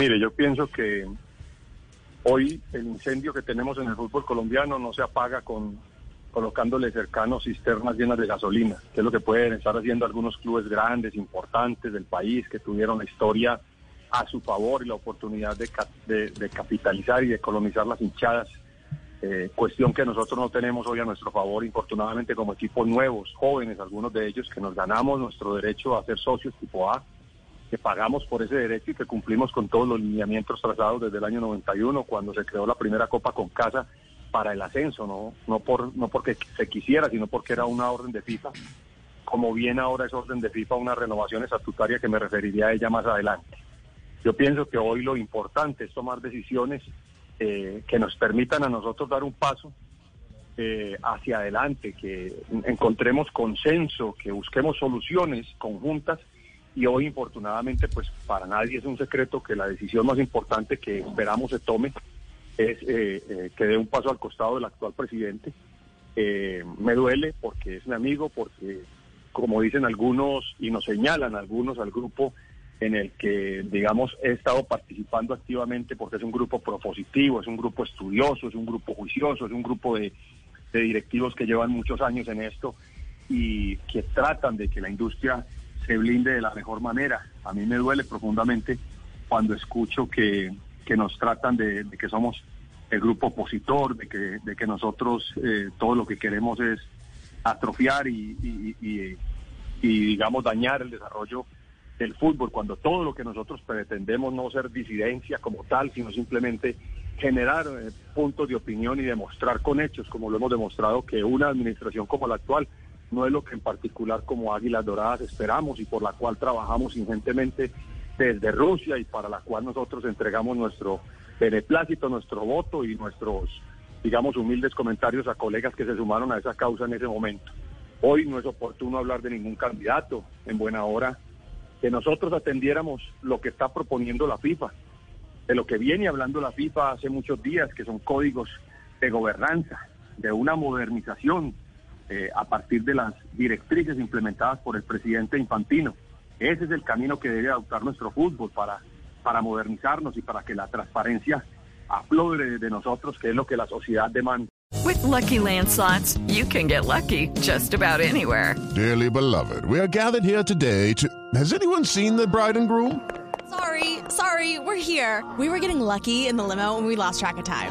Mire, yo pienso que hoy el incendio que tenemos en el fútbol colombiano no se apaga con colocándole cercanos cisternas llenas de gasolina, que es lo que pueden estar haciendo algunos clubes grandes, importantes del país, que tuvieron la historia a su favor y la oportunidad de, ca- de- de capitalizar y de colonizar las hinchadas, eh, cuestión que nosotros no tenemos hoy a nuestro favor, infortunadamente como equipos nuevos, jóvenes, algunos de ellos que nos ganamos nuestro derecho a ser socios tipo A, que pagamos por ese derecho y que cumplimos con todos los lineamientos trazados desde el año 91, cuando se creó la primera Copa con Casa para el ascenso, no, no, por, no porque se quisiera, sino porque era una orden de FIFA, como bien ahora es orden de FIFA una renovación estatutaria que me referiría a ella más adelante. Yo pienso que hoy lo importante es tomar decisiones eh, que nos permitan a nosotros dar un paso eh, hacia adelante, que encontremos consenso, que busquemos soluciones conjuntas y hoy infortunadamente pues para nadie es un secreto que la decisión más importante que esperamos se tome es eh, eh, que dé un paso al costado del actual presidente. Eh, me duele porque es mi amigo, porque como dicen algunos y nos señalan algunos al grupo en el que, digamos, he estado participando activamente porque es un grupo propositivo, es un grupo estudioso, es un grupo juicioso, es un grupo de, de directivos que llevan muchos años en esto y que tratan de que la industria se blinde de la mejor manera. A mí me duele profundamente cuando escucho que, que nos tratan de, de que somos el grupo opositor, de que, de que nosotros eh, todo lo que queremos es atrofiar y, y- digamos, dañar el desarrollo del fútbol, cuando todo lo que nosotros pretendemos no ser disidencia como tal, sino simplemente generar eh, puntos de opinión y demostrar con hechos, como lo hemos demostrado, que una administración como la actual no es lo que en particular como Águilas Doradas esperamos y por la cual trabajamos ingentes desde Rusia y para la cual nosotros entregamos nuestro beneplácito, nuestro voto y nuestros, digamos, humildes comentarios a colegas que se sumaron a esa causa en ese momento. Hoy no es oportuno hablar de ningún candidato. En buena hora que nosotros atendiéramos lo que está proponiendo la FIFA, de lo que viene hablando la FIFA hace muchos días, que son códigos de gobernanza, de una modernización eh, a partir de las directrices implementadas por el presidente Infantino. Ese es el camino que debe adoptar nuestro fútbol para, para modernizarnos y para que la transparencia aflore de nosotros, que es lo que la sociedad demanda. With Lucky Land slots, you can get lucky just about anywhere. Dearly beloved, we are gathered here today to. Has anyone seen the bride and groom? Sorry, sorry, we're here. We were getting lucky in the limo and we lost track of time.